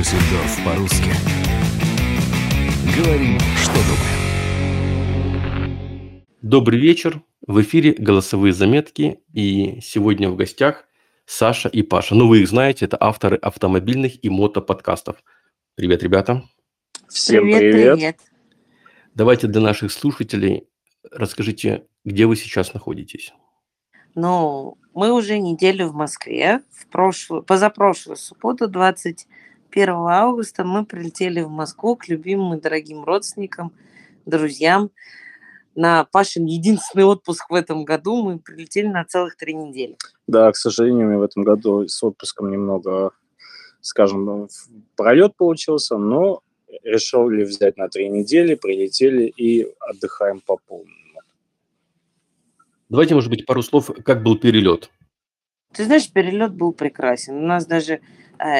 Дюссельдорф по-русски. Говорим, что думаем. Добрый вечер. В эфире голосовые заметки. И сегодня в гостях Саша и Паша. Ну, вы их знаете, это авторы автомобильных и мотоподкастов. Привет, ребята. Всем привет. привет. привет. Давайте для наших слушателей расскажите, где вы сейчас находитесь. Ну, мы уже неделю в Москве. В прошлую, позапрошлую субботу, 21 августа, мы прилетели в Москву к любимым и дорогим родственникам, друзьям. На Пашин единственный отпуск в этом году мы прилетели на целых три недели. Да, к сожалению, в этом году с отпуском немного, скажем, пролет получился, но решили взять на три недели, прилетели и отдыхаем по полному. Давайте, может быть, пару слов, как был перелет. Ты знаешь, перелет был прекрасен. У нас даже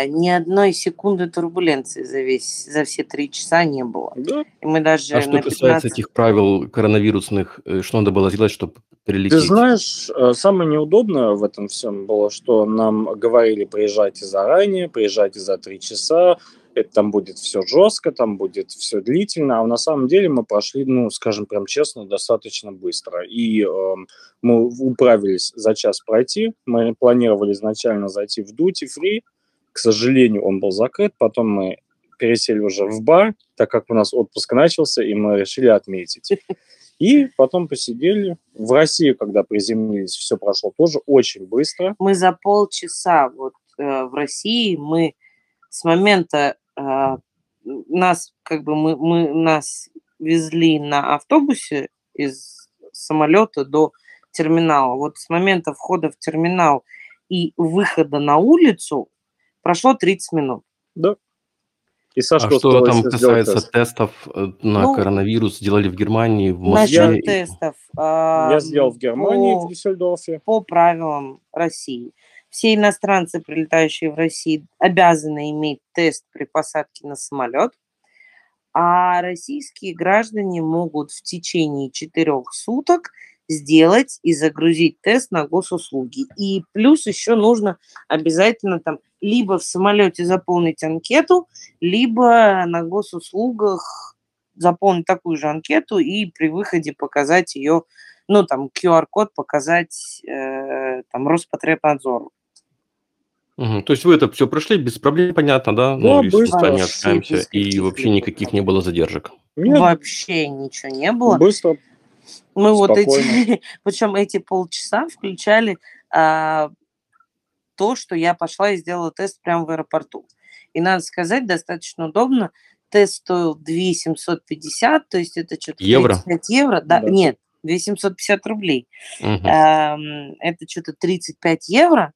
ни одной секунды турбуленции за весь за все три часа не было. Да. И мы даже а что 15... касается этих правил коронавирусных, э, что надо было сделать, чтобы прилететь? Ты знаешь, э, самое неудобное в этом всем было, что нам говорили, приезжайте заранее, приезжайте за три часа, это там будет все жестко, там будет все длительно, а на самом деле мы прошли, ну, скажем прям честно, достаточно быстро. И э, мы управились за час пройти, мы планировали изначально зайти в Duty Free, к сожалению, он был закрыт, потом мы пересели уже в бар, так как у нас отпуск начался, и мы решили отметить. И потом посидели. В России, когда приземлились, все прошло тоже очень быстро. Мы за полчаса вот э, в России, мы с момента э, нас, как бы мы, мы нас везли на автобусе из самолета до терминала. Вот с момента входа в терминал и выхода на улицу прошло 30 минут. Да. И Сашка а что там касается тест. тестов э, на ну, коронавирус, сделали в Германии, в Москве? Насчет тестов. Я э, сделал в Германии, по, в Дюссельдорфе. По правилам России все иностранцы, прилетающие в Россию, обязаны иметь тест при посадке на самолет, а российские граждане могут в течение четырех суток сделать и загрузить тест на госуслуги. И плюс еще нужно обязательно там либо в самолете заполнить анкету, либо на госуслугах заполнить такую же анкету и при выходе показать ее, ну там QR-код показать э, там Роспотребнадзору. Угу. То есть вы это все прошли без проблем, понятно, да? Ну, ну быстро. С общаемся, и вообще никаких не было задержек. Нет. Вообще ничего не было. Быстро. Мы вот эти, причем эти полчаса включали а, то, что я пошла и сделала тест прямо в аэропорту. И надо сказать, достаточно удобно. Тест стоил 2 750, то есть это что-то евро? 35 евро. Да, да. Нет, 250 рублей. Угу. А, это что-то 35 евро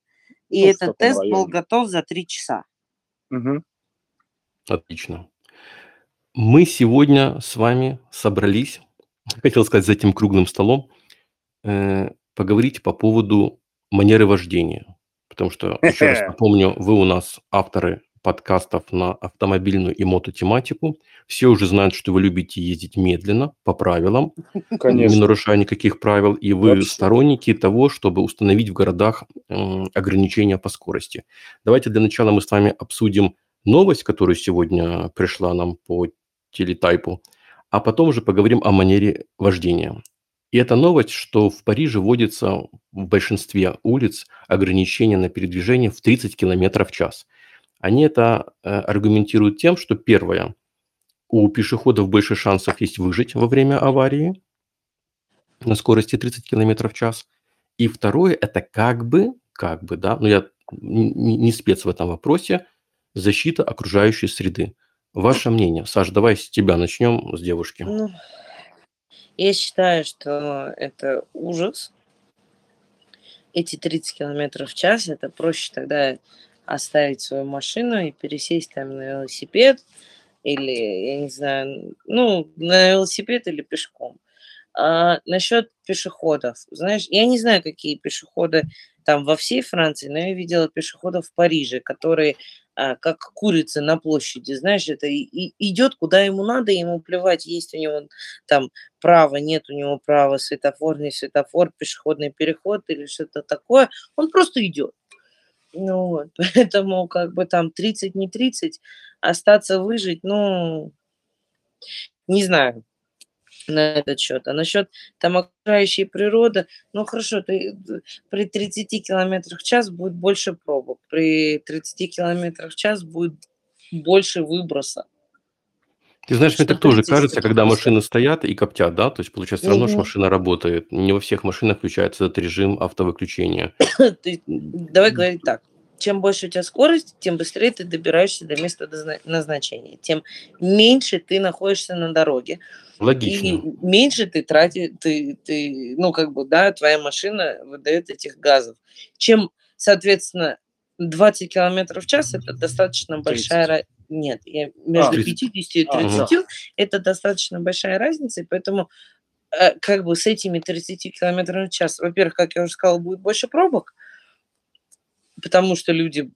и ну, этот тест был готов за три часа. Угу. Отлично. Мы сегодня с вами собрались, хотел сказать, за этим круглым столом, э, поговорить по поводу манеры вождения. Потому что, еще раз напомню, вы у нас авторы подкастов на автомобильную и мототематику. Все уже знают, что вы любите ездить медленно, по правилам, Конечно. не нарушая никаких правил, и вы Вообще. сторонники того, чтобы установить в городах ограничения по скорости. Давайте для начала мы с вами обсудим новость, которая сегодня пришла нам по телетайпу, а потом уже поговорим о манере вождения. И это новость, что в Париже вводится в большинстве улиц ограничение на передвижение в 30 км в час. Они это э, аргументируют тем, что первое, у пешеходов больше шансов есть выжить во время аварии на скорости 30 км в час. И второе, это как бы, как бы, да, но я не, не спец в этом вопросе, защита окружающей среды. Ваше мнение? Саш, давай с тебя начнем, с девушки. Ну, я считаю, что это ужас. Эти 30 км в час, это проще тогда оставить свою машину и пересесть там на велосипед или, я не знаю, ну, на велосипед или пешком. А насчет пешеходов, знаешь, я не знаю, какие пешеходы там во всей Франции, но я видела пешеходов в Париже, которые как курицы на площади, знаешь, это и, и идет куда ему надо, ему плевать, есть у него там право, нет у него права, светофор, не светофор, пешеходный переход или что-то такое, он просто идет. Ну вот, поэтому как бы там 30, не 30, остаться выжить, ну, не знаю на этот счет. А насчет там окружающей природы, ну хорошо, ты, при 30 километрах в час будет больше пробок, при 30 километрах в час будет больше выброса. Ты знаешь, мне так тоже кажется, когда машины стоят и коптят, да, то есть получается, все равно что машина работает. Не во всех машинах включается этот режим автовыключения. Давай говорить так. Чем больше у тебя скорость, тем быстрее ты добираешься до места назначения, тем меньше ты находишься на дороге. Логично. И меньше ты тратишь, ты, ты, ну, как бы, да, твоя машина выдает этих газов. Чем, соответственно, 20 километров в час это достаточно большая разница. Нет, я между а, 50 и 30 а, это достаточно большая разница, и поэтому э, как бы с этими 30 километрами в час, во-первых, как я уже сказала, будет больше пробок, потому что люди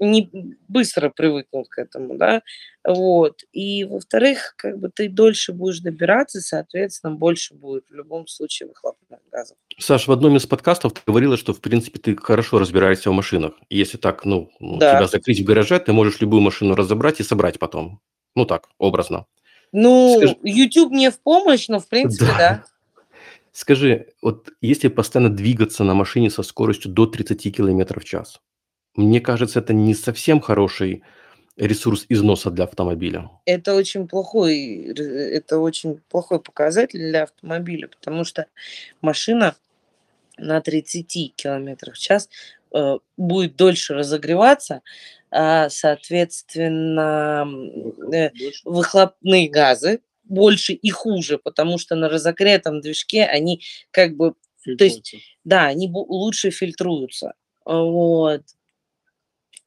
не быстро привыкнут к этому, да, вот. И, во-вторых, как бы ты дольше будешь добираться, соответственно, больше будет в любом случае выхлопных газов. Саш, в одном из подкастов ты говорила, что, в принципе, ты хорошо разбираешься в машинах. Если так, ну, да. тебя закрыть в гараже, ты можешь любую машину разобрать и собрать потом. Ну так, образно. Ну, Скажи... YouTube мне в помощь, но, в принципе, да. да. Скажи, вот если постоянно двигаться на машине со скоростью до 30 км в час, мне кажется, это не совсем хороший ресурс износа для автомобиля. Это очень плохой, это очень плохой показатель для автомобиля, потому что машина на 30 км в час э, будет дольше разогреваться, а, соответственно, э, выхлопные газы больше и хуже, потому что на разогретом движке они как бы, то есть, да, они лучше фильтруются. Вот.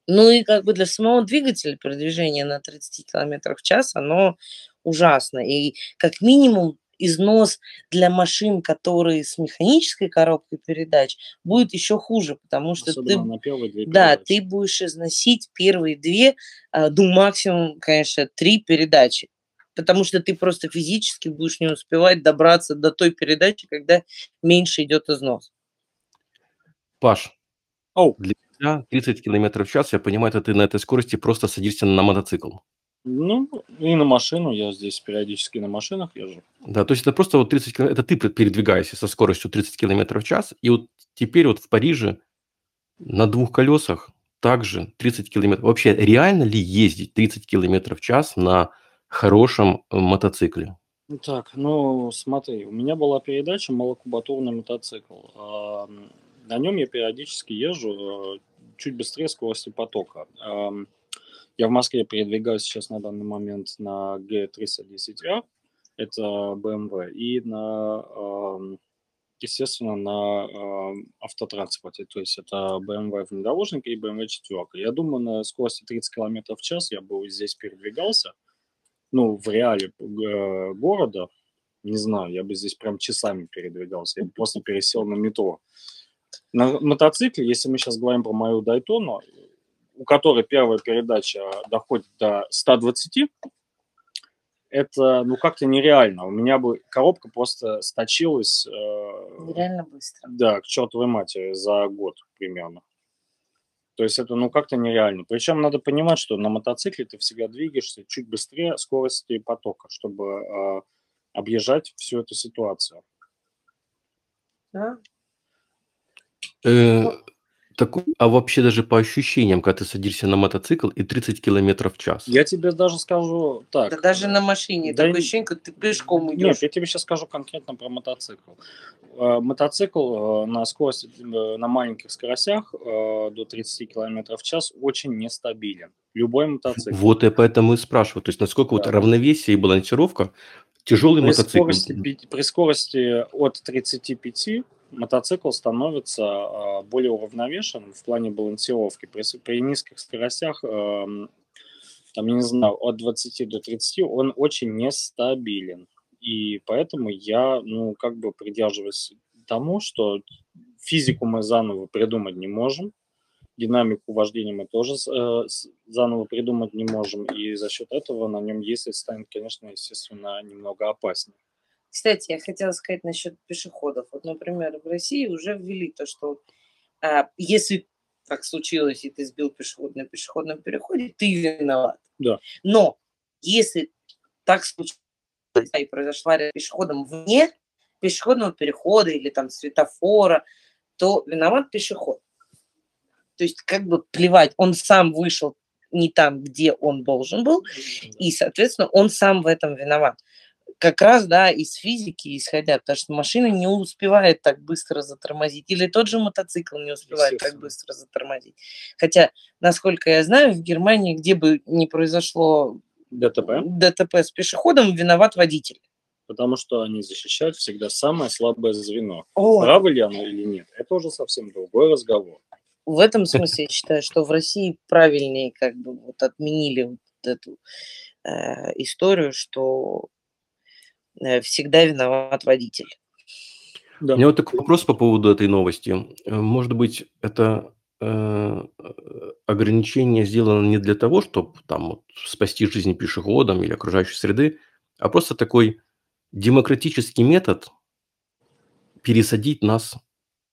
Ну и как бы для самого двигателя передвижение на 30 км в час, оно ужасно. И как минимум износ для машин, которые с механической коробкой передач, будет еще хуже, потому что Особенно ты, на две да, ты будешь износить первые две, а, ну максимум, конечно, три передачи, потому что ты просто физически будешь не успевать добраться до той передачи, когда меньше идет износ. Паш, oh. для тебя 30 км в час, я понимаю, это ты на этой скорости просто садишься на мотоцикл. Ну, и на машину, я здесь периодически на машинах езжу. Да, то есть это просто вот 30 км, это ты передвигаешься со скоростью 30 км в час, и вот теперь вот в Париже на двух колесах также 30 км. Вообще, реально ли ездить 30 км в час на хорошем э, мотоцикле? Так, ну смотри, у меня была передача «Малокубатурный мотоцикл». На нем я периодически езжу э, чуть быстрее скорости потока. Я в Москве передвигаюсь сейчас на данный момент на G310R, это BMW, и на, естественно, на автотранспорте, то есть это BMW внедорожник и BMW 4. Я думаю, на скорости 30 км в час я бы здесь передвигался, ну, в реале э, города, не знаю, я бы здесь прям часами передвигался, я бы просто пересел на метро. На мотоцикле, если мы сейчас говорим про мою Дайтону, у которой первая передача доходит до 120, это ну как-то нереально. У меня бы коробка просто сточилась. Э, нереально быстро. Да, к чертовой матери за год примерно. То есть это ну как-то нереально. Причем надо понимать, что на мотоцикле ты всегда двигаешься чуть быстрее скорости потока, чтобы э, объезжать всю эту ситуацию. Да. Э, так, а вообще даже по ощущениям, когда ты садишься на мотоцикл и 30 километров в час. Я тебе даже скажу так. Да даже на машине да такое ощущение, как ты пешком идешь. Нет, я тебе сейчас скажу конкретно про мотоцикл. Э, мотоцикл э, на скорости, на маленьких скоростях до 30 километров в час очень нестабилен. Любой мотоцикл. Вот я поэтому и спрашиваю. То есть насколько да. вот равновесие и балансировка тяжелый при мотоцикл. Скорости, при скорости от 35 мотоцикл становится а, более уравновешенным в плане балансировки. При, при низких скоростях, там, я не знаю, от 20 до 30, он очень нестабилен. И поэтому я, ну, как бы придерживаюсь тому, что физику мы заново придумать не можем, динамику вождения мы тоже э, заново придумать не можем, и за счет этого на нем ездить станет, конечно, естественно, немного опаснее. Кстати, я хотела сказать насчет пешеходов. Вот, например, в России уже ввели то, что а, если так случилось, и ты сбил пешеход на пешеходном переходе, ты виноват. Да. Но если так случилось, и произошла пешеходом вне пешеходного перехода или там светофора, то виноват пешеход. То есть как бы плевать, он сам вышел не там, где он должен был, и, соответственно, он сам в этом виноват. Как раз, да, из физики исходя, потому что машина не успевает так быстро затормозить, или тот же мотоцикл не успевает так быстро затормозить. Хотя, насколько я знаю, в Германии, где бы ни произошло ДТП, ДТП с пешеходом, виноват водитель. Потому что они защищают всегда самое слабое звено. О, Право ли оно или нет, это уже совсем другой разговор. в этом смысле я считаю, что в России правильнее как бы вот отменили вот эту э, историю, что всегда виноват водитель. Да. У меня вот такой вопрос по поводу этой новости. Э, Может быть, это э, ограничение сделано не для того, чтобы там вот спасти жизни пешеходам или окружающей среды, а просто такой демократический метод пересадить нас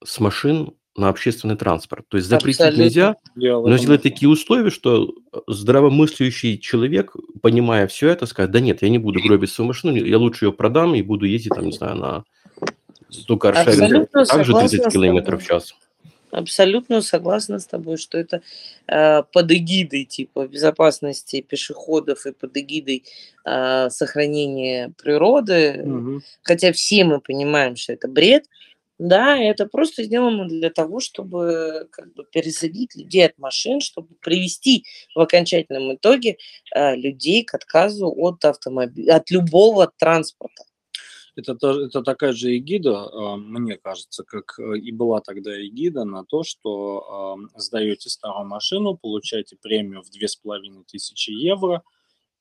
с машин на общественный транспорт. То есть запретить Абсолютно. нельзя, но сделать такие условия, что здравомыслящий человек, понимая все это, скажет, да нет, я не буду гробить свою машину, я лучше ее продам и буду ездить, там, не знаю, на Абсолютно также согласна 30 с километров в час. Абсолютно согласна с тобой, что это э, под эгидой типа безопасности пешеходов и под эгидой э, сохранения природы, Мгм. хотя все мы понимаем, что это бред, да, это просто сделано для того, чтобы как бы пересадить людей от машин, чтобы привести в окончательном итоге э, людей к отказу от автомобиля, от любого транспорта. Это, это такая же эгида, а, мне кажется, как э, и была тогда эгида на то, что сдаете старую машину, получаете премию в 2500 евро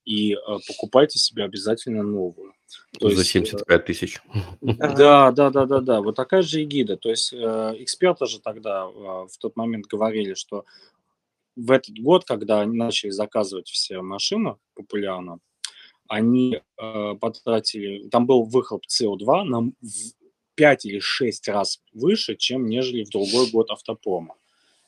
и а, покупайте себе обязательно новую. То За есть, э, 75 тысяч. Да, да, да, да, да. Вот такая же эгида. То есть э, эксперты же тогда э, в тот момент говорили, что в этот год, когда они начали заказывать все машины популярно, они э, потратили, там был выхлоп СО2 на в 5 или 6 раз выше, чем нежели в другой год автопрома.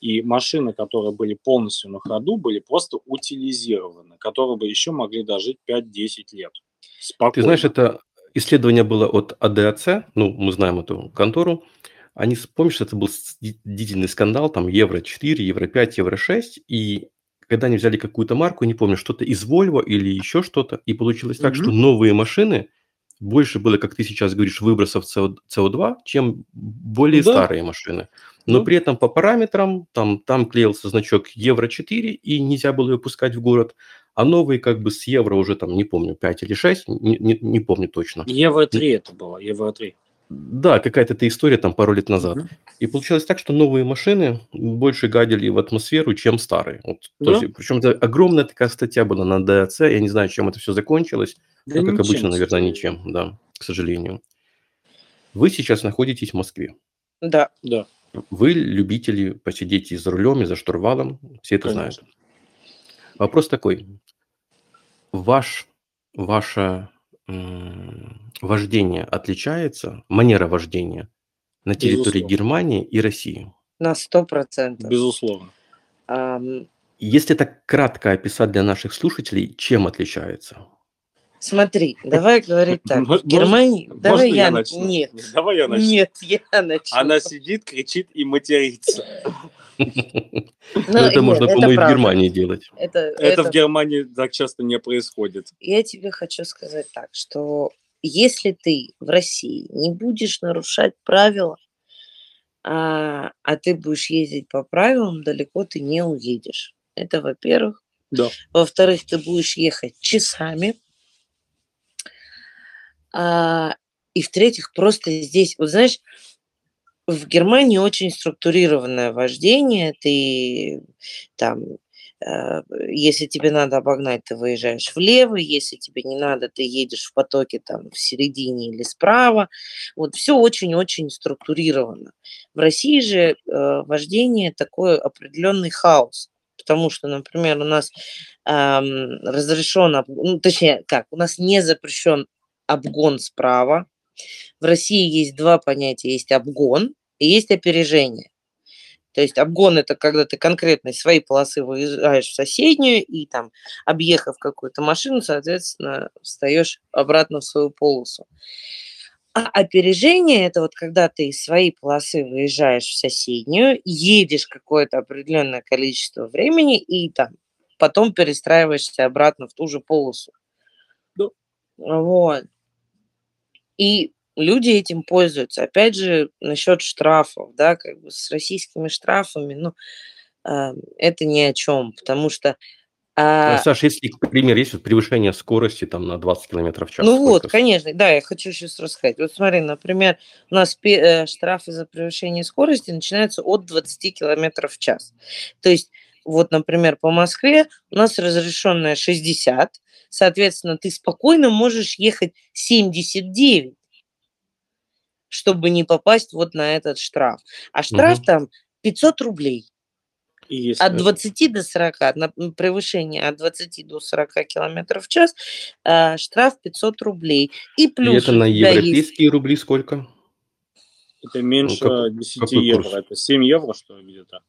И машины, которые были полностью на ходу, были просто утилизированы, которые бы еще могли дожить 5-10 лет. Спокойно. Ты знаешь, это исследование было от АДАЦ, ну, мы знаем эту контору. Они, помнишь, это был длительный скандал, там, Евро-4, Евро-5, Евро-6, и когда они взяли какую-то марку, не помню, что-то из Volvo или еще что-то, и получилось так, Мгм. что новые машины, больше было, как ты сейчас говоришь, выбросов СО- СО2, чем более Да. старые машины. Но при этом по параметрам, там, там клеился значок Евро-4, и нельзя было ее пускать в город, а новые как бы с Евро уже там, не помню, 5 или 6, не, не- не помню точно. Евро 3 это было, Евро 3. Да, какая-то эта история там пару лет назад. Мгм. И получилось так, что новые машины больше гадили в атмосферу, чем старые. Вот, то Да. есть, причем это огромная такая статья была на ДАЦ, я не знаю, чем это все закончилось. Да ну, как обычно, наверное, ничем, да, к сожалению. Вы сейчас находитесь в Москве. Да, Да, Вы любители посидеть и за рулем, и за штурвалом, все это знают. конечно. Вопрос такой. Ваш, ваше вождение отличается, манера вождения на территории Безусловно. Германии и России? на сто процентов. Безусловно. Ам, Если так кратко описать для наших слушателей, чем отличается? Смотри, давай говорить так. В Германии... Можно Давай я я... начну? Нет, Давай я начну. нет, я начну. Она сидит, кричит и матерится. Ну, Ну, Это можно, по-моему, и в. Германии делать. Это в Германии так часто не происходит. я тебе хочу сказать так, что если ты в России не будешь нарушать правила, а, а ты будешь ездить по правилам, далеко ты не уедешь. Это во-первых. Да. Во-вторых, ты будешь ехать часами. А, и в-третьих, просто здесь, вот знаешь, в Германии очень структурированное вождение. Ты там Э, если тебе надо обогнать, ты выезжаешь влево, если тебе не надо, ты едешь в потоке там в середине или справа. Вот все очень-очень структурировано. В России же э, вождение такой определенный хаос. Потому что, например, у нас эм, разрешен, об- ну, точнее, как, у нас не запрещен обгон справа. В России есть два понятия. Есть обгон и есть опережение. То есть обгон это когда ты конкретно из своей полосы выезжаешь в соседнюю и там, объехав какую-то машину, соответственно, встаешь обратно в свою полосу. А опережение это вот когда ты из своей полосы выезжаешь в соседнюю, едешь какое-то определенное количество времени и там потом перестраиваешься обратно в ту же полосу. Да. Вот. И люди этим пользуются. Опять же, насчет штрафов, да, как бы с российскими штрафами, ну, э, это ни о чем, потому что А, а, Саш, если, к примеру, есть превышение скорости там на 20 км в час, ну вот, сколько с- конечно, да, я хочу сейчас рассказать. Вот смотри, например, у нас э, штрафы за превышение скорости начинаются от 20 километров в час. То есть, вот, например, по Москве у нас разрешенная 60, соответственно, ты спокойно можешь ехать 79, чтобы не попасть вот на этот штраф. А штраф Мгм. там 500 рублей. И если От 20 до 40, на превышение от 20 до 40 километров в час, а, штраф 500 рублей. И И плюс это у на тебя есть... европейские рубли сколько? это меньше Ну, какой- 10 какой евро, курс? это 7 евро, что ли, где-то.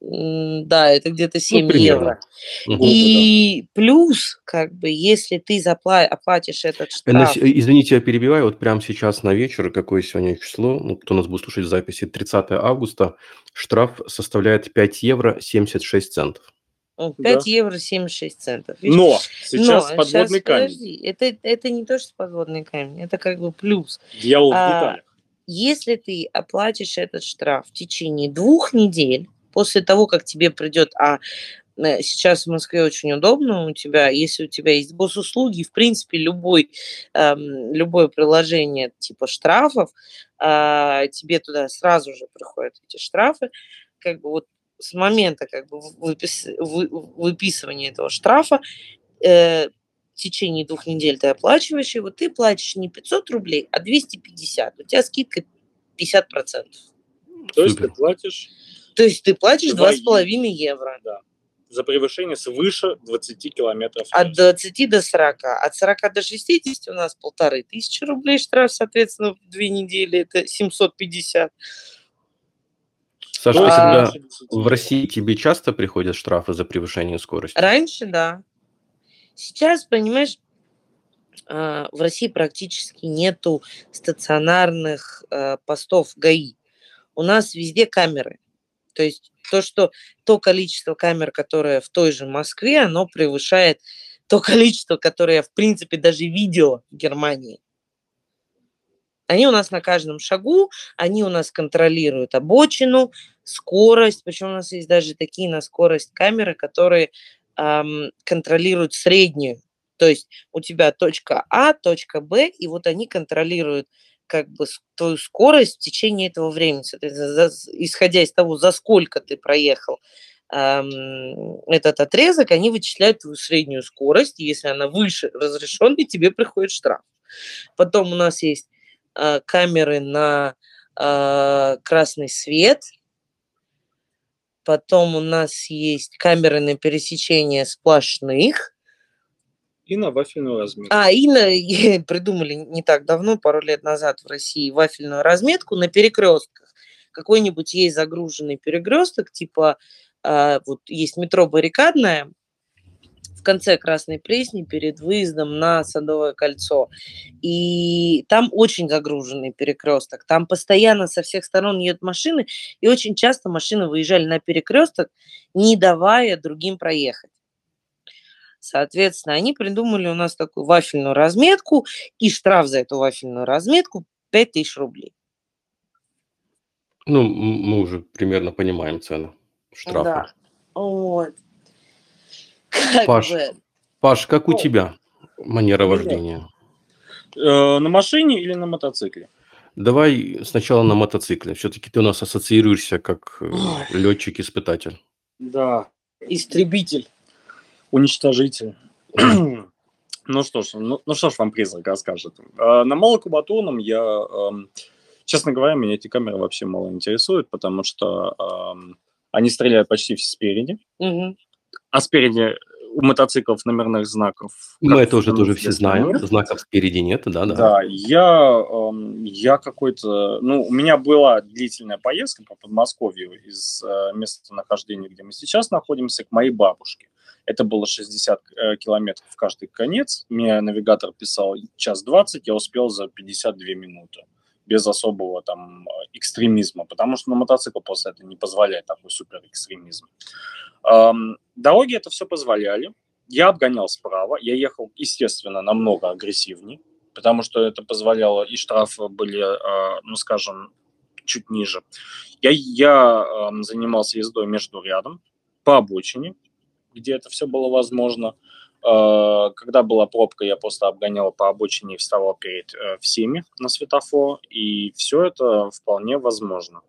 Да, это где-то 7 Ну, примерно. евро. Вот, И плюс, как бы, если ты запла- оплатишь этот Э, штраф, Извините, я перебиваю. Вот прямо сейчас на вечер, какое сегодня число, ну, кто нас будет слушать в записи, 30 августа, штраф составляет 5 евро 76 центов. м, Да. 5 евро 76 центов. Видишь? Но сейчас Но подводный щас, камень. подожди, это, это не то, что подводный камень, это как бы плюс. Дьявол в А, деталях. Если ты оплатишь этот штраф в течение двух недель, после того, как тебе придет, а э, сейчас в Москве очень удобно, у тебя, если у тебя есть госуслуги, в принципе, любой, эм, любое приложение типа штрафов, а, тебе туда сразу же приходят эти штрафы, как бы вот с момента как бы выпис- вы- выписывания этого штрафа э, в течение двух недель ты оплачиваешь его, ты платишь не 500 рублей, а 250. У тебя скидка 50%. То есть ты платишь То есть ты платишь Два 2,5 евро. за превышение свыше 20 километров От час. 20 до 40. От 40 до 60 у нас полторы тысячи рублей штраф, соответственно, в две недели это 750. Саша, Ну, А, 10 в. России тебе часто приходят штрафы за превышение скорости? Раньше, да. Сейчас, понимаешь, а, в России практически нету стационарных а, постов ГАИ. У нас везде камеры. То есть то, что то количество камер, которое в той же Москве, оно превышает то количество, которое в принципе, даже видела в Германии. Они у нас на каждом шагу, они у нас контролируют обочину, скорость, причем у нас есть даже такие на скорость камеры, которые ам, контролируют среднюю. То есть у тебя точка А, точка Б, и вот они контролируют как бы твою скорость в течение этого времени, за- исходя из того, за сколько ты проехал ам, этот отрезок, они вычисляют твою среднюю скорость, если она выше разрешенной, тебе приходит штраф. Потом у нас есть а, камеры на а, красный свет, потом у нас есть камеры на пересечение сплошных, И на вафельную разметку. а, и на- придумали не так давно, пару лет назад в России, вафельную разметку на перекрестках. Какой-нибудь есть загруженный перекресток, типа а, вот есть метро баррикадное в конце Красной Пресни перед выездом на Садовое кольцо. И там очень загруженный перекресток. Там постоянно со всех сторон едут машины, и очень часто машины выезжали на перекресток, не давая другим проехать. Соответственно, они придумали у нас такую вафельную разметку, и штраф за эту вафельную разметку 5000 рублей. Ну, мы уже примерно понимаем цену штрафа. Да. Вот. Как Паш, бы, Паш, как у Ну, тебя манера ну вождения? Э, на машине или на мотоцикле? Давай сначала на мотоцикле. Все-таки ты у нас ассоциируешься как Ой. летчик-испытатель. Да. истребитель. Уничтожитель. Ну что ж, ну, ну что ж вам призрак расскажет. Э, На малокубатурном я, эм, честно говоря, меня эти камеры вообще мало интересуют, потому что эм, они стреляют почти спереди. Мгм. А спереди у мотоциклов номерных знаков. Мы это уже тоже все знаем. Нет. Знаков спереди нет, да, да. Да, я, эм, я какой-то... Ну, у меня была длительная поездка по Подмосковью из э, места нахождения, где мы сейчас находимся, к моей бабушке. Это было 60 э, километров в каждый конец. Мне навигатор писал час 20, я успел за 52 минуты без особого там экстремизма, потому что на мотоцикл после этого не позволяет такой супер экстремизм. Эм, дороги это все позволяли. Я обгонял справа, я ехал, естественно, намного агрессивнее, потому что это позволяло, и штрафы были, э, ну, скажем, чуть ниже. Я, я занимался ездой между рядом, по обочине, где это все было возможно. Э, когда была пробка, я просто обгонял по обочине и вставал перед э, всеми на светофор, и все это вполне возможно.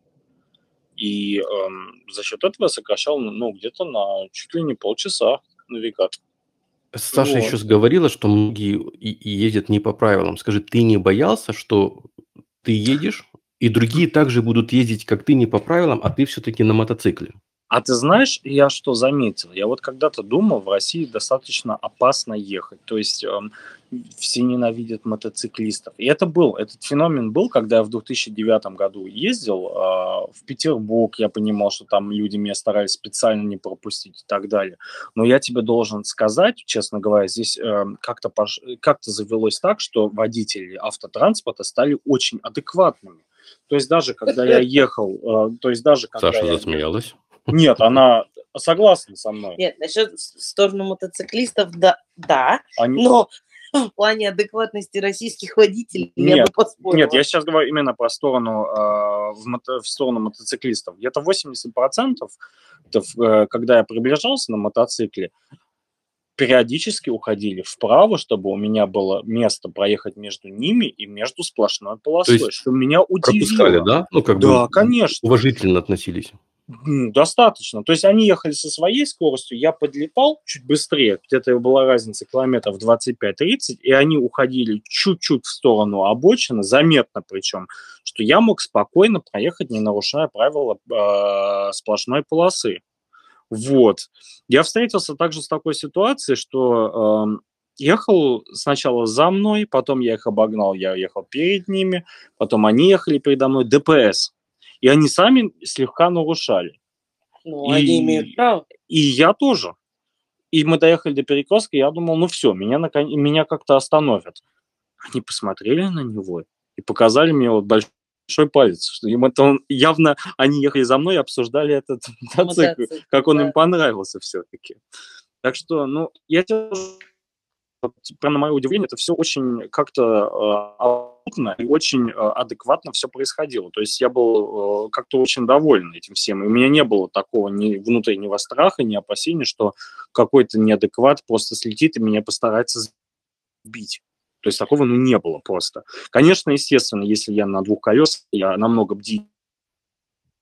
И эм, за счет этого я сокращал, ну, где-то на чуть ли не полчаса навигатор. Саша вот. еще говорила, что многие ездят не по правилам. Скажи, ты не боялся, что ты едешь, и другие также будут ездить, как ты, не по правилам, а ты все-таки на мотоцикле? А ты знаешь, я что заметил? Я вот когда-то думал, в России достаточно опасно ехать. То есть э, все ненавидят мотоциклистов. И это был, этот феномен был, когда я в 2009 году ездил э, в Петербург, я понимал, что там люди меня старались специально не пропустить и так далее. Но я тебе должен сказать, честно говоря, здесь э, как-то пош... как завелось так, что водители автотранспорта стали очень адекватными. То есть даже когда я ехал, э, то есть даже когда Саша я... засмеялась. Нет, она согласна со мной. Нет, насчет в сторону мотоциклистов, да, да Они... но в плане адекватности российских водителей нет, я бы поспорила. Нет, я сейчас говорю именно про сторону, э, в, мото, в сторону мотоциклистов. Где-то 80%, это, э, когда я приближался на мотоцикле, периодически уходили вправо, чтобы у меня было место проехать между ними и между сплошной полосой, То есть что меня удивило. Пропускали, да? Ну, как да, бы конечно. Уважительно относились. Достаточно. То есть они ехали со своей скоростью, я подлетал чуть быстрее, где-то была разница километров 25-30, и они уходили чуть-чуть в сторону обочины, заметно причем, что я мог спокойно проехать, не нарушая правила э, сплошной полосы. Вот. Я встретился также с такой ситуацией, что э, ехал сначала за мной, потом я их обогнал, я ехал перед ними, потом они ехали передо мной, ДПС и они сами слегка нарушали. Ну, и, они имеют право. И я тоже. И мы доехали до перекрестка, и я думал, ну все, меня, меня как-то остановят. Они посмотрели на него и показали мне вот большой палец, что им это он, явно они ехали за мной и обсуждали этот мотоцикл, как он да. им понравился все-таки. Так что, ну, я тебе на мое удивление, это все очень как-то э, и очень э, адекватно все происходило. То есть я был э, как-то очень доволен этим всем. И у меня не было такого ни внутреннего страха, ни опасения, что какой-то неадекват просто слетит и меня постарается сбить. То есть такого ну, не было просто. Конечно, естественно, если я на двух колесах, я намного бдительнее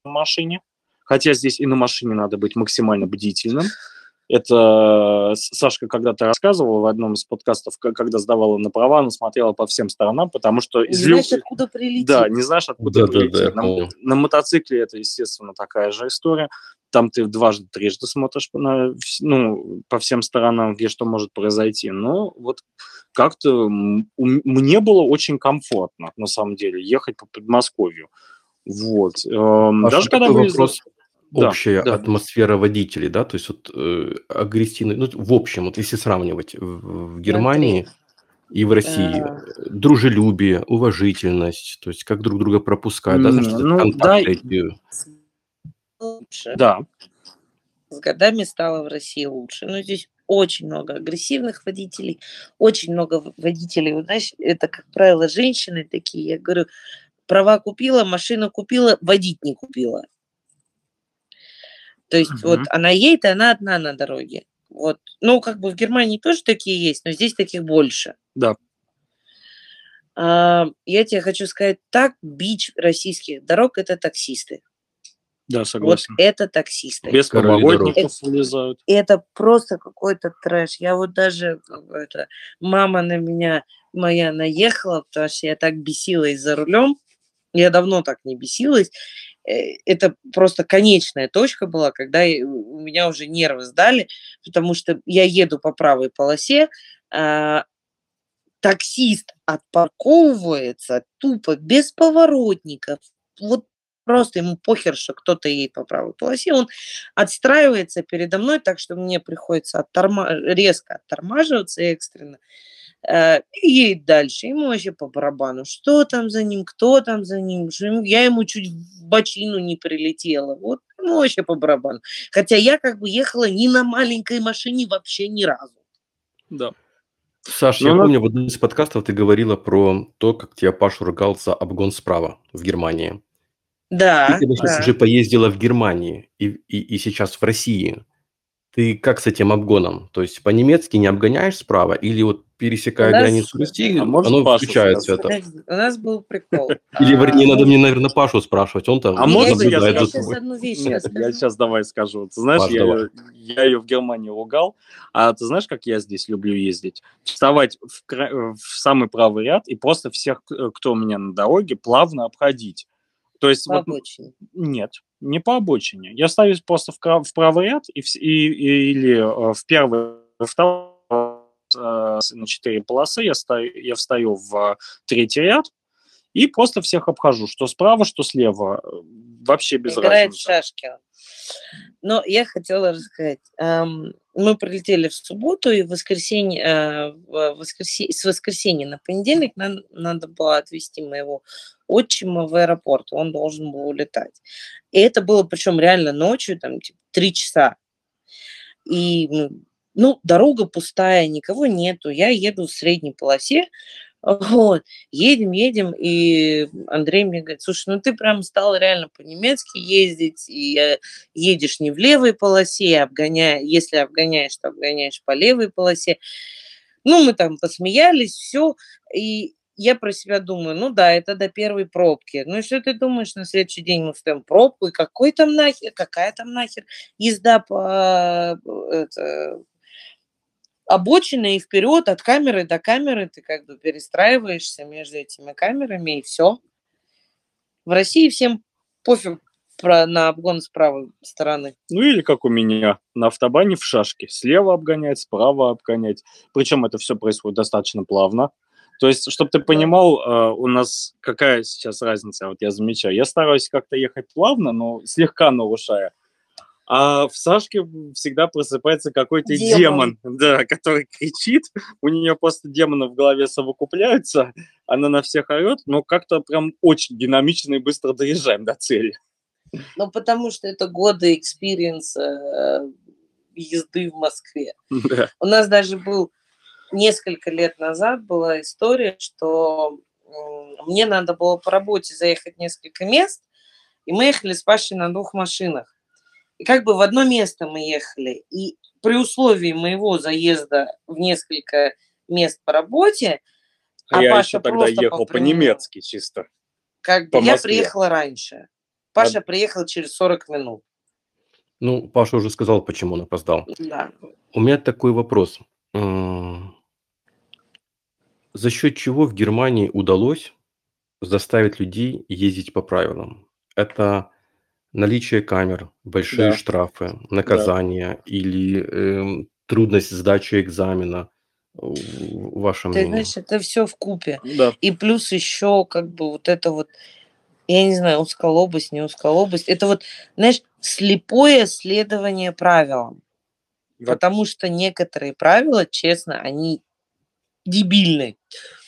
в машине. Хотя здесь и на машине надо быть максимально бдительным. Это Сашка когда-то рассказывала в одном из подкастов, когда сдавала на права, она смотрела по всем сторонам, потому что... Не знаешь, откуда прилетит. Да, не знаешь, откуда да, прилетит. Да, да, на, на мотоцикле это, естественно, такая же история. Там ты дважды, трижды смотришь на, ну, по всем сторонам, где что может произойти. Но вот как-то мне было очень комфортно, на самом деле, ехать по Подмосковью. Вот. Эм, Даже когда были... Вопрос общая да, атмосфера водителей, да, то есть вот э, агрессивный, ну, в общем, вот если сравнивать в, в Германии Смотри. и в России, а... дружелюбие, уважительность, то есть как друг друга пропускают, да, значит, ну, да, лучше. Да. С годами стало в России лучше. Но здесь очень много агрессивных водителей, очень много водителей, вот, знаешь, это, как правило, женщины такие, я говорю, права купила, машину купила, водить не купила. То есть угу. вот она едет, и она одна на дороге. Вот. Ну, как бы в Германии тоже такие есть, но здесь таких больше. Да. А, я тебе хочу сказать так, бич российских дорог – это таксисты. Да, согласен. Вот это таксисты. Без поворотников влезают. Это просто какой-то трэш. Я вот даже, это, мама на меня моя наехала, потому что я так бесилась за рулем. Я давно так не бесилась. Э, это просто конечная точка была, когда у меня уже нервы сдали, потому что я еду по правой полосе, а, таксист отпарковывается тупо без поворотников, вот просто ему похер, что кто-то едет по правой полосе, он отстраивается передо мной, так что мне приходится отторма... резко оттормаживаться экстренно, и едет дальше. Ему вообще по барабану, что там за ним, кто там за ним, я ему чуть в бочину не прилетела, вот ему вообще по барабану. Хотя я как бы ехала не на маленькой машине вообще ни разу. Да. Саш, ну, я помню, в одном из подкастов ты говорила про то, как тебя Паша ругал за обгон справа в Германии. Да. Ты, конечно, да. уже поездила в Германии и, и, и сейчас в России. Ты как с этим обгоном? То есть по-немецки не обгоняешь справа или вот пересекая нас... границу России, а оно Пашу включается это? У нас был прикол. Или, вернее, надо мне, наверное, Пашу спрашивать, он-то А можно я сейчас одну вещь Нет, я сейчас давай скажу. Ты знаешь, я, я ее в Германии ругал, а ты знаешь, как я здесь люблю ездить? Вставать в, в самый правый ряд и просто всех, кто у меня на дороге, плавно обходить. То есть, по вот, обочине? Нет, не по обочине. Я ставлю просто в, в правый ряд и, и, и, или э, в первый, во второй на четыре полосы, я, стою, я встаю в третий ряд и просто всех обхожу, что справа, что слева. Вообще без Играет разницы. в шашки. Но я хотела рассказать. Мы прилетели в субботу, и в воскресенье, э, в воскресенье, с воскресенья на понедельник нам надо было отвезти моего отчима в аэропорт, он должен был улетать. И это было, причем реально ночью, там, типа, три часа. И, ну, дорога пустая, никого нету, я еду в средней полосе, вот, едем, едем, и Андрей мне говорит, слушай, ну ты прям стал реально по-немецки ездить, и едешь не в левой полосе, обгоняя, если обгоняешь, то обгоняешь по левой полосе. Ну, мы там посмеялись, все, и я про себя думаю, ну да, это до первой пробки. Ну и что ты думаешь, на следующий день мы встаем пробку, и какой там нахер, какая там нахер езда по это, обочина и вперед, от камеры до камеры, ты как бы перестраиваешься между этими камерами, и все. В России всем пофиг про, на обгон с правой стороны. Ну или как у меня, на автобане в шашке. Слева обгонять, справа обгонять. Причем это все происходит достаточно плавно. То есть, чтобы ты понимал, э, у нас какая сейчас разница, вот я замечаю. Я стараюсь как-то ехать плавно, но слегка нарушая. А в Сашке всегда просыпается какой-то демон. демон, да, который кричит, у нее просто демоны в голове совокупляются, она на всех орет, но как-то прям очень динамично и быстро доезжаем до цели. Ну, потому что это годы experience а э, езды в Москве. Да. У нас даже был несколько лет назад была история, что мне надо было по работе заехать несколько мест, и мы ехали с Пашей на двух машинах. И как бы в одно место мы ехали. И при условии моего заезда в несколько мест по работе, а, а я Паша еще тогда ехал по-немецки чисто. Как бы я приехала раньше. Паша а... приехал через 40 минут. Ну, Паша уже сказал, почему он опоздал. Да. У меня такой вопрос за счет чего в Германии удалось заставить людей ездить по правилам? Это наличие камер, большие Да, штрафы, да. наказания или эм, трудность сдачи экзамена? В- Ваше Ты мнение? знаешь, это все в купе. Да. И плюс еще как бы вот это вот, я не знаю, узколобость, не узколобость. Это вот, знаешь, слепое следование правилам. Да. Потому что некоторые правила, честно, они дебильны.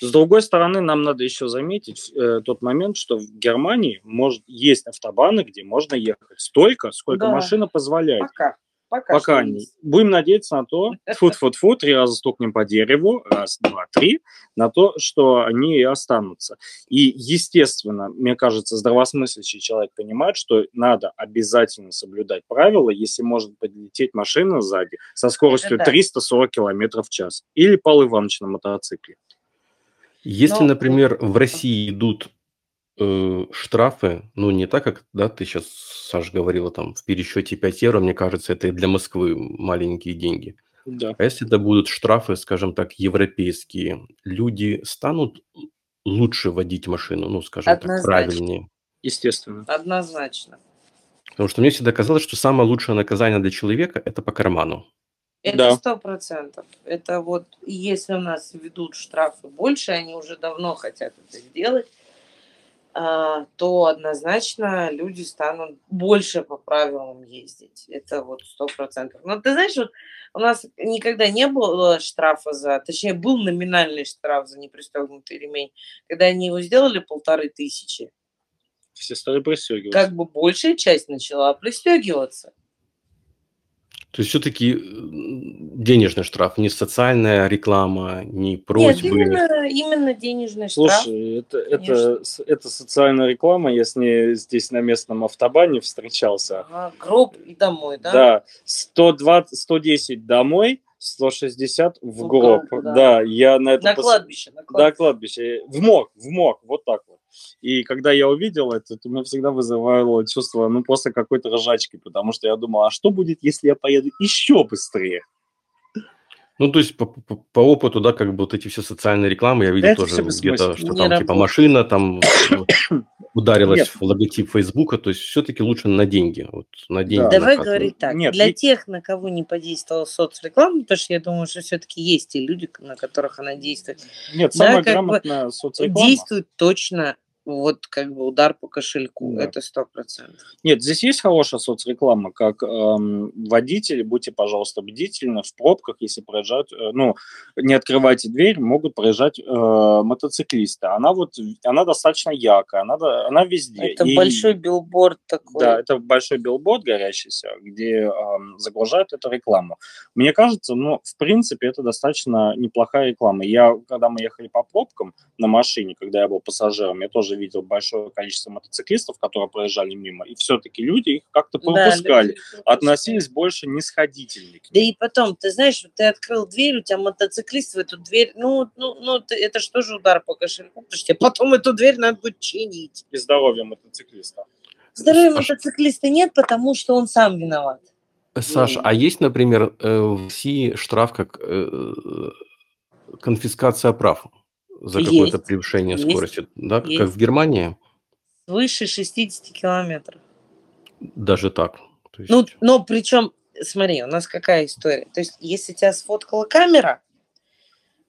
С другой стороны, нам надо еще заметить э, тот момент, что в Германии может, есть автобаны, где можно ехать столько, сколько Да. машина позволяет. Пока. Пока, Пока что не. Будем надеяться на то, фут фут фут три раза стукнем по дереву, раз, два, три, на то, что они и останутся. И, естественно, мне кажется, здравомыслящий человек понимает, что надо обязательно соблюдать правила, если может подлететь машина сзади со скоростью да. 340 км в час. Или Павел Иванович на мотоцикле. Если, Но- например, в России идут э, штрафы, ну, не так, как, да, ты сейчас, Саш, говорила, там, в пересчете 5 евро, мне кажется, это и для Москвы маленькие деньги. Да. А если это будут штрафы, скажем так, европейские, люди станут лучше водить машину, ну, скажем так, Однозначно. правильнее? Естественно. Однозначно. Потому что мне всегда казалось, что самое лучшее наказание для человека– это по карману. Это Да. сто процентов. Это вот если у нас ведут штрафы больше, они уже давно хотят это сделать, то однозначно люди станут больше по правилам ездить. Это вот сто процентов. Но ты знаешь, вот у нас никогда не было штрафа за, точнее, был номинальный штраф за непристегнутый ремень. Когда они его сделали полторы тысячи, Все стали пристегиваться. как бы большая часть начала пристегиваться. То есть все-таки денежный штраф, не социальная реклама, не Нет, просьбы. именно, именно денежный штраф. Слушай, это, это, это социальная реклама. Я с ней здесь на местном автобане встречался. Ага, гроб и домой, да? Да, 120, 110 домой, 160 в В гроб. гроб, да. Да. я на это На пос- кладбище, на Да, кладбище. кладбище. В морг, в морг, вот так вот. И когда я увидел это, то меня всегда вызывало чувство, ну, просто какой-то ржачки, потому что я думал, а что будет, если я поеду еще быстрее? Ну, то есть по, по- по опыту, да, как бы вот эти все социальные рекламы, я видел Это тоже где-то, что Не там типа работает. машина там ударилась Нет. в логотип Фейсбука, то есть все-таки лучше на деньги, вот на деньги Да. Давай говорить так. Нет, Для и- тех, на кого не подействовала соцреклама, потому что я думаю, что все-таки есть те люди, на которых она действует, Нет, Да, самая как бы грамотная соцреклама. действует точно вот как бы удар по кошельку. Да. Это сто процентов. Нет, здесь есть хорошая соцреклама, как эм, водители, будьте, пожалуйста, бдительны в пробках, если проезжают, э, ну, не открывайте дверь, могут проезжать э, мотоциклисты. Она вот, она достаточно яркая, она, она везде. Это И- большой билборд такой. Да, это большой билборд горящийся, где эм, загружают эту рекламу. Мне кажется, ну, в принципе, это достаточно неплохая реклама. Я, когда мы ехали по пробкам на машине, когда я был пассажиром, я тоже видел большое количество мотоциклистов, которые проезжали мимо, и все-таки люди их как-то Да, пропускали, люди пропускают. относились больше нисходительно к Да и потом, ты знаешь, ты открыл дверь, у тебя мотоциклист в эту дверь, ну, ну, ну это что же удар по кошельку, потому что потом эту дверь надо будет чинить. И здоровье мотоциклиста. Здоровья мотоциклиста нет, потому что он сам виноват. Саш, Ну. а есть, например, э, в России штраф как э, конфискация прав за какое-то превышение Есть. скорости, да, как Есть. в Германии, Свыше 60 километров. даже так. То есть- Ну, но причем, смотри, у нас какая история. То есть, если тебя сфоткала камера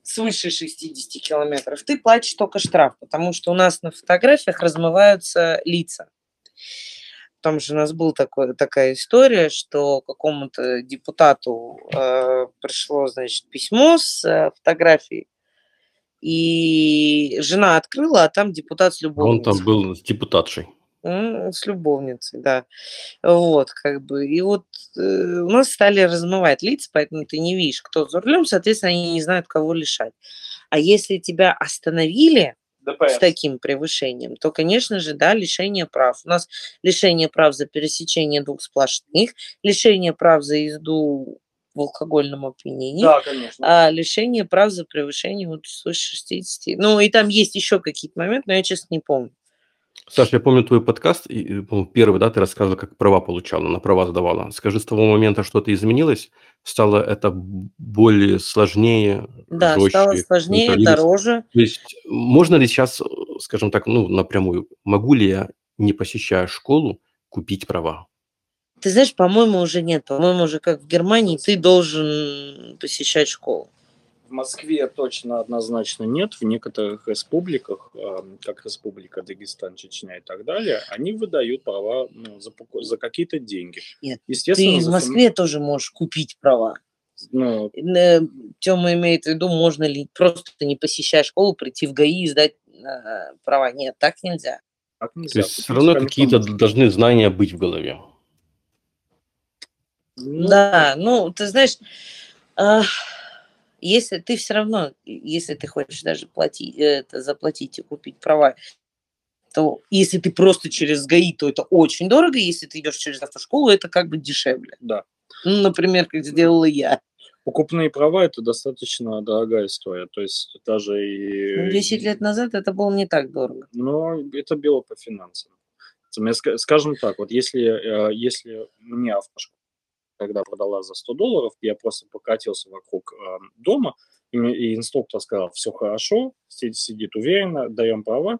свыше 60 километров, ты платишь только штраф, потому что у нас на фотографиях размываются лица. Потому что у нас была такой, такая история, что какому-то депутату э, пришло, значит, письмо с э, фотографией, и жена открыла, а там депутат с А он любовницей. там был с депутатшей. С любовницей, да. Вот, как бы. И вот э, у нас стали размывать лица, поэтому ты не видишь, кто за рулем, соответственно, они не знают, кого лишать. А если тебя остановили с таким превышением, то, конечно же, да, лишение прав. У нас лишение прав за пересечение двух сплошных, лишение прав за езду в алкогольном опьянении, Да, конечно. а лишение прав за превышение вот свыше 60. Ну, и там есть еще какие-то моменты, но я, честно, не помню. Саш, я помню твой подкаст, и, первый, да, ты рассказывал, как права получала, на права сдавала. Скажи, с того момента что-то изменилось? Стало это более сложнее, Да, жестче? стало сложнее, дороже. То есть можно ли сейчас, скажем так, ну, напрямую, могу ли я, не посещая школу, купить права? Ты знаешь, по-моему, уже нет. По-моему, уже как в Германии, ты должен посещать школу. В Москве точно однозначно нет. В некоторых республиках, э, как Республика Дагестан, Чечня и так далее, они выдают права ну, за, за какие-то деньги. Нет, Ты Естественно, в за сум- Москве тоже можешь купить права. ну, Тема имеет в виду, можно ли просто не посещая школу, прийти в ГАИ и сдать э, права. Нет, так нельзя. так То нельзя. есть Купить все равно какие-то должны знания быть в голове. Ну, Да, ну, ты знаешь, а, если ты все равно, если ты хочешь даже платить, это, заплатить и купить права, то если ты просто через ГАИ, то это очень дорого, если ты идешь через автошколу, это как бы дешевле. Да. Ну, например, как сделала я. Покупные права – это достаточно дорогая история. То есть даже и... Ну, 10 лет назад это было не так дорого. Но это било по финансам. Скажем так, вот если, э, если мне автошкола когда продала за 100 долларов, я просто покатился вокруг э, дома, и, и инструктор сказал, все хорошо, сидит, сидит уверенно, даем права.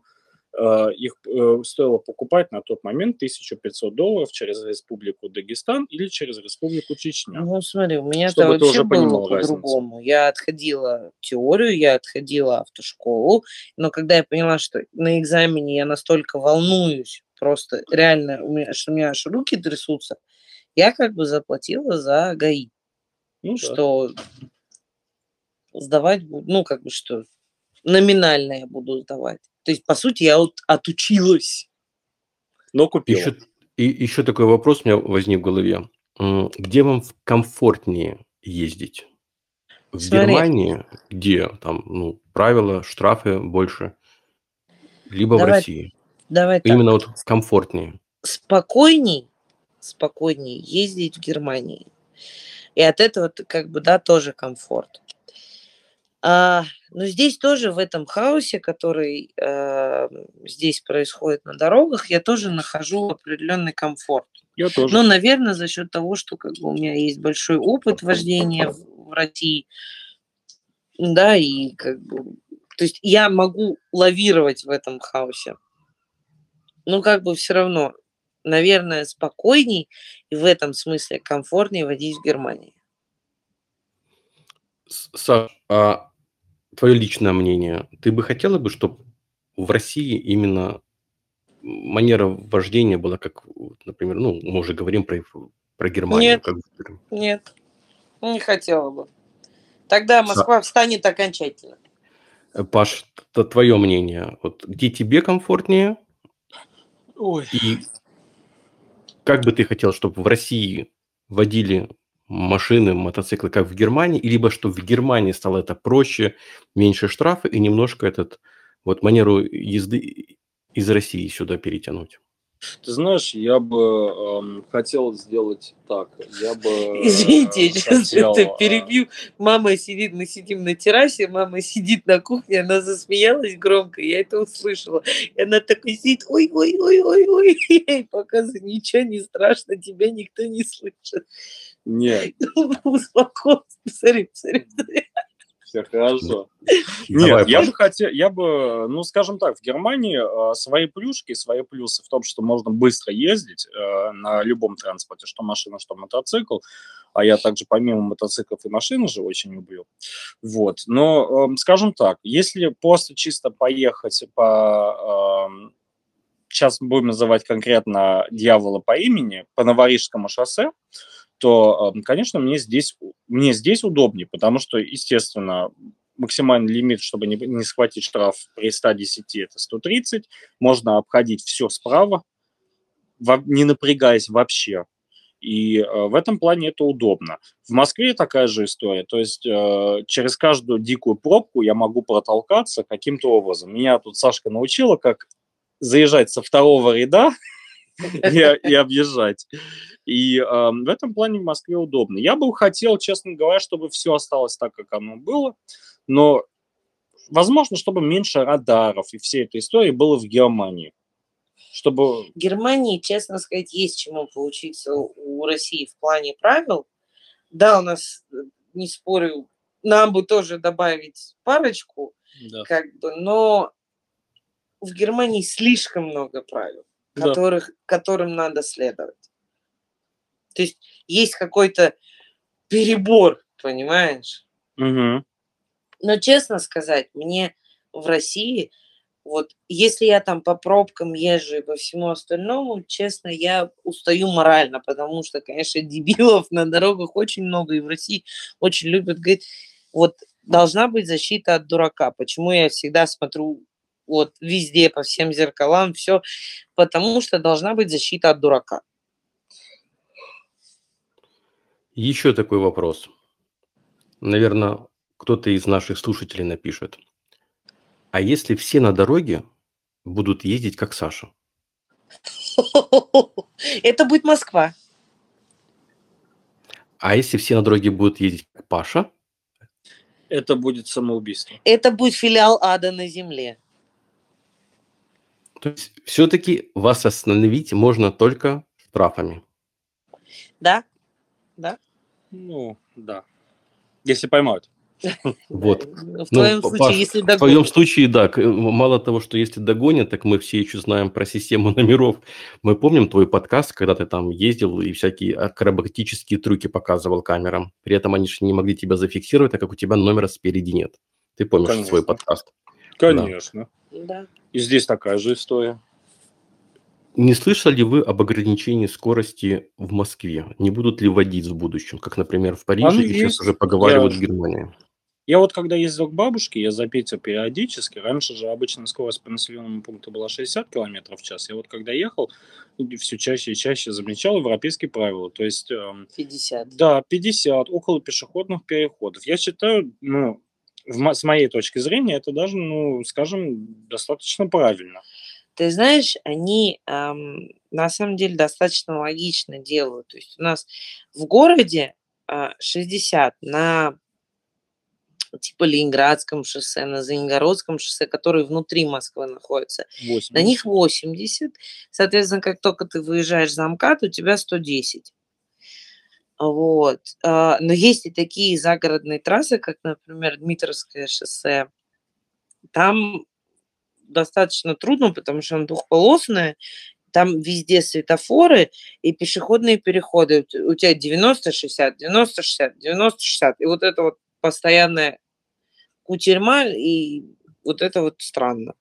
Э, их э, стоило покупать на тот момент 1500 долларов через Республику Дагестан или через Республику Чечня. Ну, смотри, у меня это вообще было по-другому. Я отходила теорию, я отходила автошколу, но когда я поняла, что на экзамене я настолько волнуюсь, просто реально, у меня, что у меня аж руки трясутся, я как бы заплатила за ГАИ. Ну, что сдавать буду, ну, как бы что, номинально я буду сдавать. То есть, по сути, я вот отучилась. Но купила. Еще, и еще такой вопрос у меня возник в голове. Где вам комфортнее ездить? В Смотри. Германии, где там ну, правила, штрафы больше, либо давай, в России? Давай Именно так. вот комфортнее. Спокойней, спокойнее ездить в Германии. И от этого как бы, да, тоже комфорт. А, но здесь тоже в этом хаосе, который э, здесь происходит на дорогах, я тоже нахожу определенный комфорт. Я тоже. Но, наверное, за счет того, что как бы, у меня есть большой опыт вождения в, в России, да, и как бы, то есть я могу лавировать в этом хаосе. Но как бы все равно, наверное, спокойней и в этом смысле комфортнее водить в Германии. Саш, а твое личное мнение, ты бы хотела бы, чтобы в России именно манера вождения была как, например, ну, мы уже говорим про, про Германию. Нет, как... нет, не хотела бы. Тогда Москва Са... встанет окончательно. Паш, это твое мнение. Вот где тебе комфортнее? Ой. И как бы ты хотел, чтобы в России водили машины, мотоциклы, как в Германии, либо что в Германии стало это проще, меньше штрафы и немножко этот вот манеру езды из России сюда перетянуть. Ты знаешь, я бы эм, хотел сделать так. Я бы. Извините, я сейчас хотел, это перебью. Мама сидит, мы сидим на террасе, мама сидит на кухне, она засмеялась громко, я это услышала. И она такой сидит, ой, ой, ой, ой, ой. Я ей показываю, ничего не страшно, тебя никто не слышит. Нет. Успокойся, посмотри, посмотри, посмотри. Все хорошо. Нет, я бы хотел, я бы, ну, скажем так, в Германии э, свои плюшки, свои плюсы в том, что можно быстро ездить э, на любом транспорте, что машина, что мотоцикл. А я также помимо мотоциклов и машин же очень люблю. Вот. Но, э, скажем так, если просто чисто поехать по э, сейчас будем называть конкретно дьявола по имени, по Новорижскому шоссе, то, конечно, мне здесь, мне здесь удобнее, потому что, естественно, максимальный лимит, чтобы не, не схватить штраф при 110, это 130. Можно обходить все справа, не напрягаясь вообще. И э, в этом плане это удобно. В Москве такая же история. То есть э, через каждую дикую пробку я могу протолкаться каким-то образом. Меня тут Сашка научила, как заезжать со второго ряда и, и объезжать. И э, в этом плане в Москве удобно. Я бы хотел, честно говоря, чтобы все осталось так, как оно было, но возможно, чтобы меньше радаров и всей этой истории было в Германии. Чтобы... В Германии, честно сказать, есть чему поучиться у России в плане правил. Да, у нас, э, не спорю, нам бы тоже добавить парочку, да. как бы, но в Германии слишком много правил которых, да. которым надо следовать. То есть есть какой-то перебор, понимаешь? Угу. Но честно сказать, мне в России, вот если я там по пробкам езжу и по всему остальному, честно, я устаю морально, потому что, конечно, дебилов на дорогах очень много, и в России очень любят говорить, вот должна быть защита от дурака. Почему я всегда смотрю вот везде, по всем зеркалам, все, потому что должна быть защита от дурака. Еще такой вопрос. Наверное, кто-то из наших слушателей напишет. А если все на дороге будут ездить как Саша? Это будет Москва. А если все на дороге будут ездить как Паша? Это будет самоубийство. Это будет филиал ада на земле. То есть все-таки вас остановить можно только штрафами. Да, да. Ну, да. Если поймают. Вот. В Ну, твоем случае, если в твоем догонят. случае, да, мало того, что если догонят, так мы все еще знаем про систему номеров. Мы помним твой подкаст, когда ты там ездил и всякие акробатические трюки показывал камерам. При этом они же не могли тебя зафиксировать, так как у тебя номера спереди нет. Ты помнишь Конечно. свой подкаст? Конечно. Да. И здесь такая же история. Не слышали ли вы об ограничении скорости в Москве? Не будут ли вводить в будущем, как, например, в Париже Оно и сейчас есть. уже поговаривают Я- в Германии? Я вот когда ездил к бабушке, я запетил периодически. Раньше же обычно скорость по населенному пункту была 60 км в час. Я вот когда ехал, все чаще и чаще замечал европейские правила. То есть, эм, 50. да, 50, около пешеходных переходов. Я считаю, ну, с моей точки зрения, это даже, ну, скажем, достаточно правильно. Ты знаешь, они ам, на самом деле достаточно логично делают. То есть у нас в городе а, 60 на типа Ленинградском шоссе, на Звенигородском шоссе, которые внутри Москвы находятся, 80. на них 80. Соответственно, как только ты выезжаешь за МКАД, у тебя 110. Вот. А, Но есть и такие загородные трассы, как, например, Дмитровское шоссе. Там достаточно трудно, потому что оно двухполосное, там везде светофоры и пешеходные переходы. У те- У тебя 90-60, 90-60, 90-60. И вот это вот постоянная кутерьма, и вот это вот странно.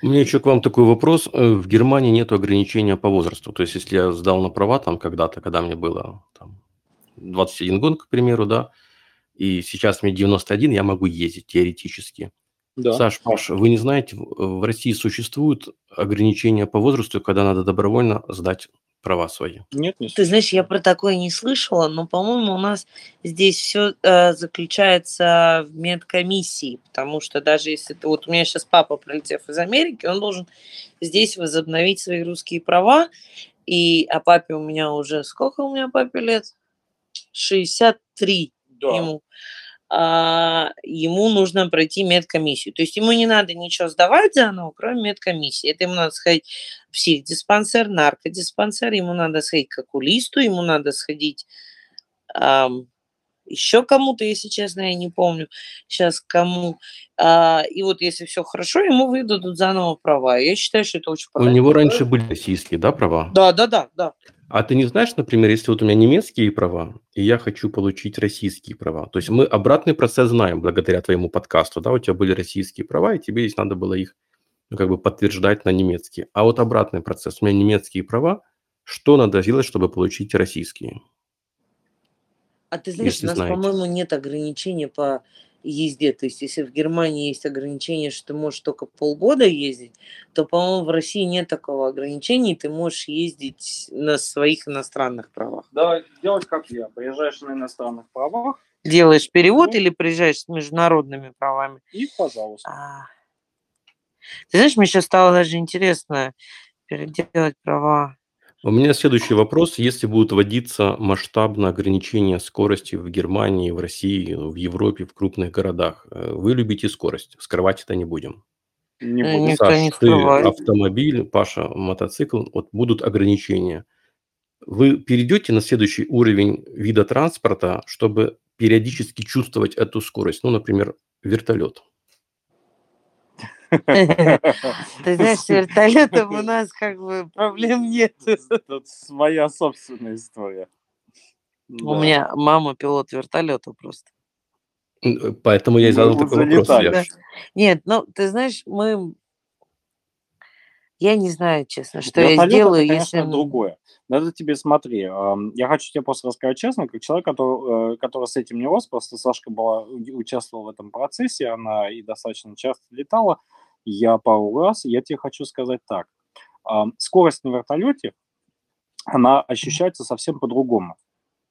У меня еще к вам такой вопрос. Э, В Германии нет ограничения по возрасту. То есть, если я сдал на права там когда-то, когда мне было там, 21 год, к примеру, да, и сейчас мне 91, я могу ездить теоретически. Да. Саш, Паш, вы не знаете, в в России существуют ограничения по возрасту, когда надо добровольно сдать права свои? Нет, не Ты знаешь, я про такое не слышала, но, по-моему, у нас здесь все заключается в медкомиссии, потому что даже если ты... Вот у меня сейчас папа, прилетев из Америки, он должен здесь возобновить свои русские права, и а папе у меня уже... Сколько у меня папе лет? 63 Да. ему. А, ему нужно пройти медкомиссию. То есть ему не надо ничего сдавать заново, кроме медкомиссии. Это ему надо сходить в психдиспансер, наркодиспансер, ему надо сходить к окулисту, ему надо сходить ам, еще кому-то, если честно, я не помню сейчас кому. А, и вот если все хорошо, ему выдадут заново права. Я считаю, что это очень У правильно. него раньше были российские, да, права? Да, да, да, да. А ты не знаешь, например, если вот у меня немецкие права, и я хочу получить российские права, то есть мы обратный процесс знаем благодаря твоему подкасту, да, у тебя были российские права, и тебе здесь надо было их ну, как бы подтверждать на немецкие. А вот обратный процесс, у меня немецкие права, что надо сделать, чтобы получить российские? А ты знаешь, Если у нас, знаете. по-моему, нет ограничения по езде. То есть, если в Германии есть ограничение, что ты можешь только полгода ездить, то, по-моему, в России нет такого ограничения, и ты можешь ездить на своих иностранных правах. Да, делать как я. Приезжаешь на иностранных правах Делаешь перевод Ну. или приезжаешь с международными правами? и, пожалуйста. А. Ты знаешь, мне сейчас стало даже интересно переделать права. У меня следующий вопрос. Если будут вводиться масштабно ограничения скорости в Германии, в России, в Европе, в крупных городах, э, вы любите скорость, скрывать это не будем. Не Э, буду. Никто Саш, не ты скрывает. автомобиль, Паша мотоцикл, вот будут ограничения. Вы перейдете на следующий уровень вида транспорта, чтобы периодически чувствовать эту скорость. Ну, например, вертолет. Ты знаешь, с вертолетом у нас как бы проблем нет. Тут своя собственная история. У меня мама пилот вертолета просто. М, Поэтому я и задал Мы такой вопрос. Нет, ну, ты знаешь, мы... Я не знаю, честно, что я сделаю, это, если... конечно, другое. Надо тебе смотри. Я хочу тебе просто рассказать честно, как человек, который, э, который с этим не рос, просто Сашка была, участвовала в этом процессе, она и достаточно часто летала. Я пару раз, я тебе хочу сказать так. Скорость на вертолете, она ощущается совсем по-другому.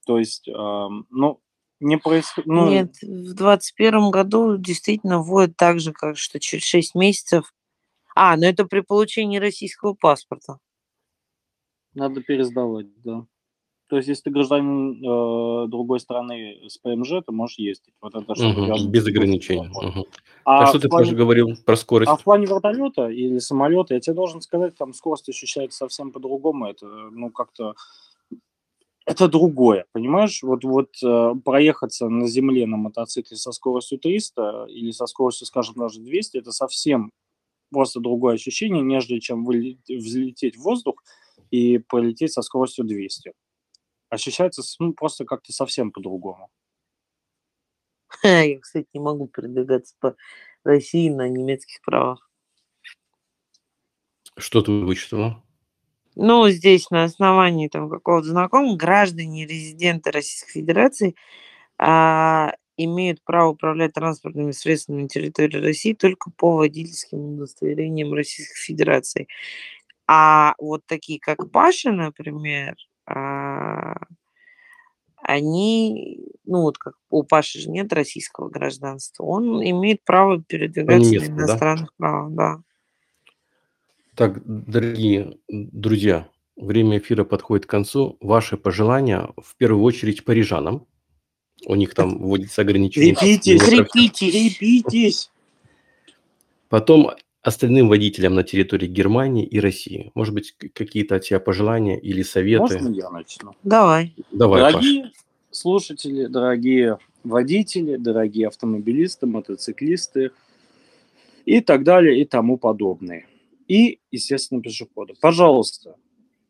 То есть, ну, не происходит... Ну, Нет, в двадцать первом году действительно вводят так же, как что через 6 месяцев... А, ну это при получении российского паспорта. Надо пересдавать, да. То есть, если ты гражданин э, другой страны с ПМЖ, ты можешь ездить. Вот это что рядом Без ограничений. Мгм. А, А что ты, плане- говорил про скорость? а в плане вертолета или самолета, я тебе должен сказать, там скорость ощущается совсем по-другому. Это, ну, как-то это другое, понимаешь? Вот, вот э, проехаться на земле на мотоцикле со скоростью 300 или со скоростью, скажем, даже 200, это совсем просто другое ощущение, нежели чем взлететь в воздух и полететь со скоростью 200. Ощущается ну, просто как-то совсем по-другому. Я, кстати, не могу передвигаться по России на немецких правах. Что ты вычитала? Ну, здесь на основании там какого-то знакомого граждане, резиденты Российской Федерации а, имеют право управлять транспортными средствами на территории России только по водительским удостоверениям Российской Федерации. А вот такие, как Паша, например, они, ну вот как у Паши же нет российского гражданства, он имеет право передвигаться на иностранных да? правах, да. Так, дорогие друзья, время эфира подходит к концу. Ваши пожелания в первую очередь парижанам. У них там вводится ограничение. Крепитесь, крепитесь, крепитесь. Потом остальным водителям на территории Германии и России. Может быть, какие-то от тебя пожелания или советы? Можно я начну? Давай. Давай, Дорогие Паш. слушатели, дорогие водители, дорогие автомобилисты, мотоциклисты и так далее и тому подобное и, естественно, пешеходы. Пожалуйста,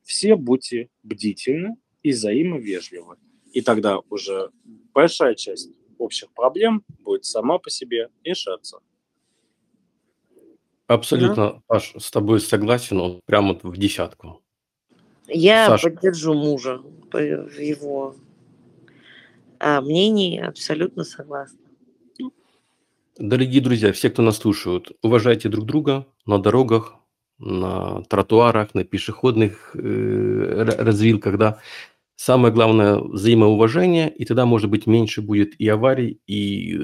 все будьте бдительны и взаимовежливы. И тогда уже большая часть общих проблем будет сама по себе решаться. Абсолютно, да. Паш, с тобой согласен, он прямо в десятку. Я Саша. поддержу мужа в его а, мнении, абсолютно согласна. Дорогие друзья, все, кто нас слушают, уважайте друг друга на дорогах, на тротуарах, на пешеходных э, развилках, да. Самое главное – взаимоуважение, и тогда, может быть, меньше будет и аварий, и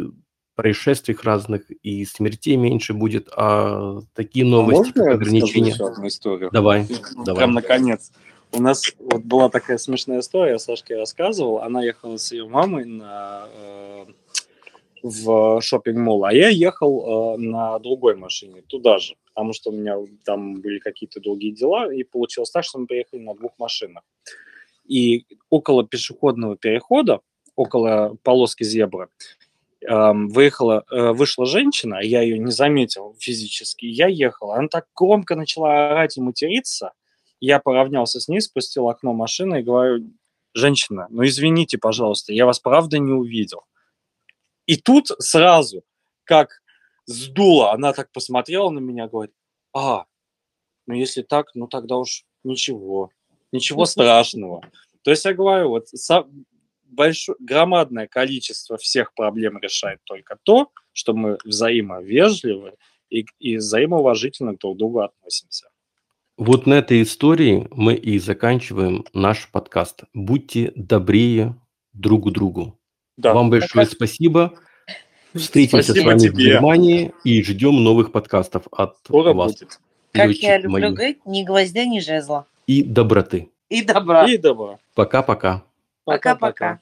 происшествий разных, и смертей меньше будет, а такие а новости, а как ограничения... одну историю? Давай, давай. Прям наконец. У нас вот была такая смешная история, я Сашке рассказывал. Она ехала с ее мамой на э, в шопинг-молл, а я ехал э, на другой машине туда же, потому что у меня там были какие-то другие дела, и получилось так, что мы приехали на двух машинах. И около пешеходного перехода, около полоски зебры, выехала, э, вышла женщина, я ее не заметил физически, я ехал, она так громко начала орать и материться, я поравнялся с ней, спустил окно машины и говорю, женщина, ну извините, пожалуйста, я вас правда не увидел. И тут сразу, как сдуло, она так посмотрела на меня, говорит, а, ну если так, ну тогда уж ничего, ничего страшного. То есть я говорю, вот большое, громадное количество всех проблем решает только то, что мы взаимовежливы и, и взаимоуважительно друг к другу относимся. Вот на этой истории мы и заканчиваем наш подкаст. Будьте добрее друг к другу. Да. Вам большое так... спасибо. Встретимся спасибо с вами тебе. в Германии и ждем новых подкастов от Скоро вас. Будет. Как я люблю мои. говорить, ни гвоздя, ни жезла. И доброты. И добра. И добра. Пока-пока. Пока-пока.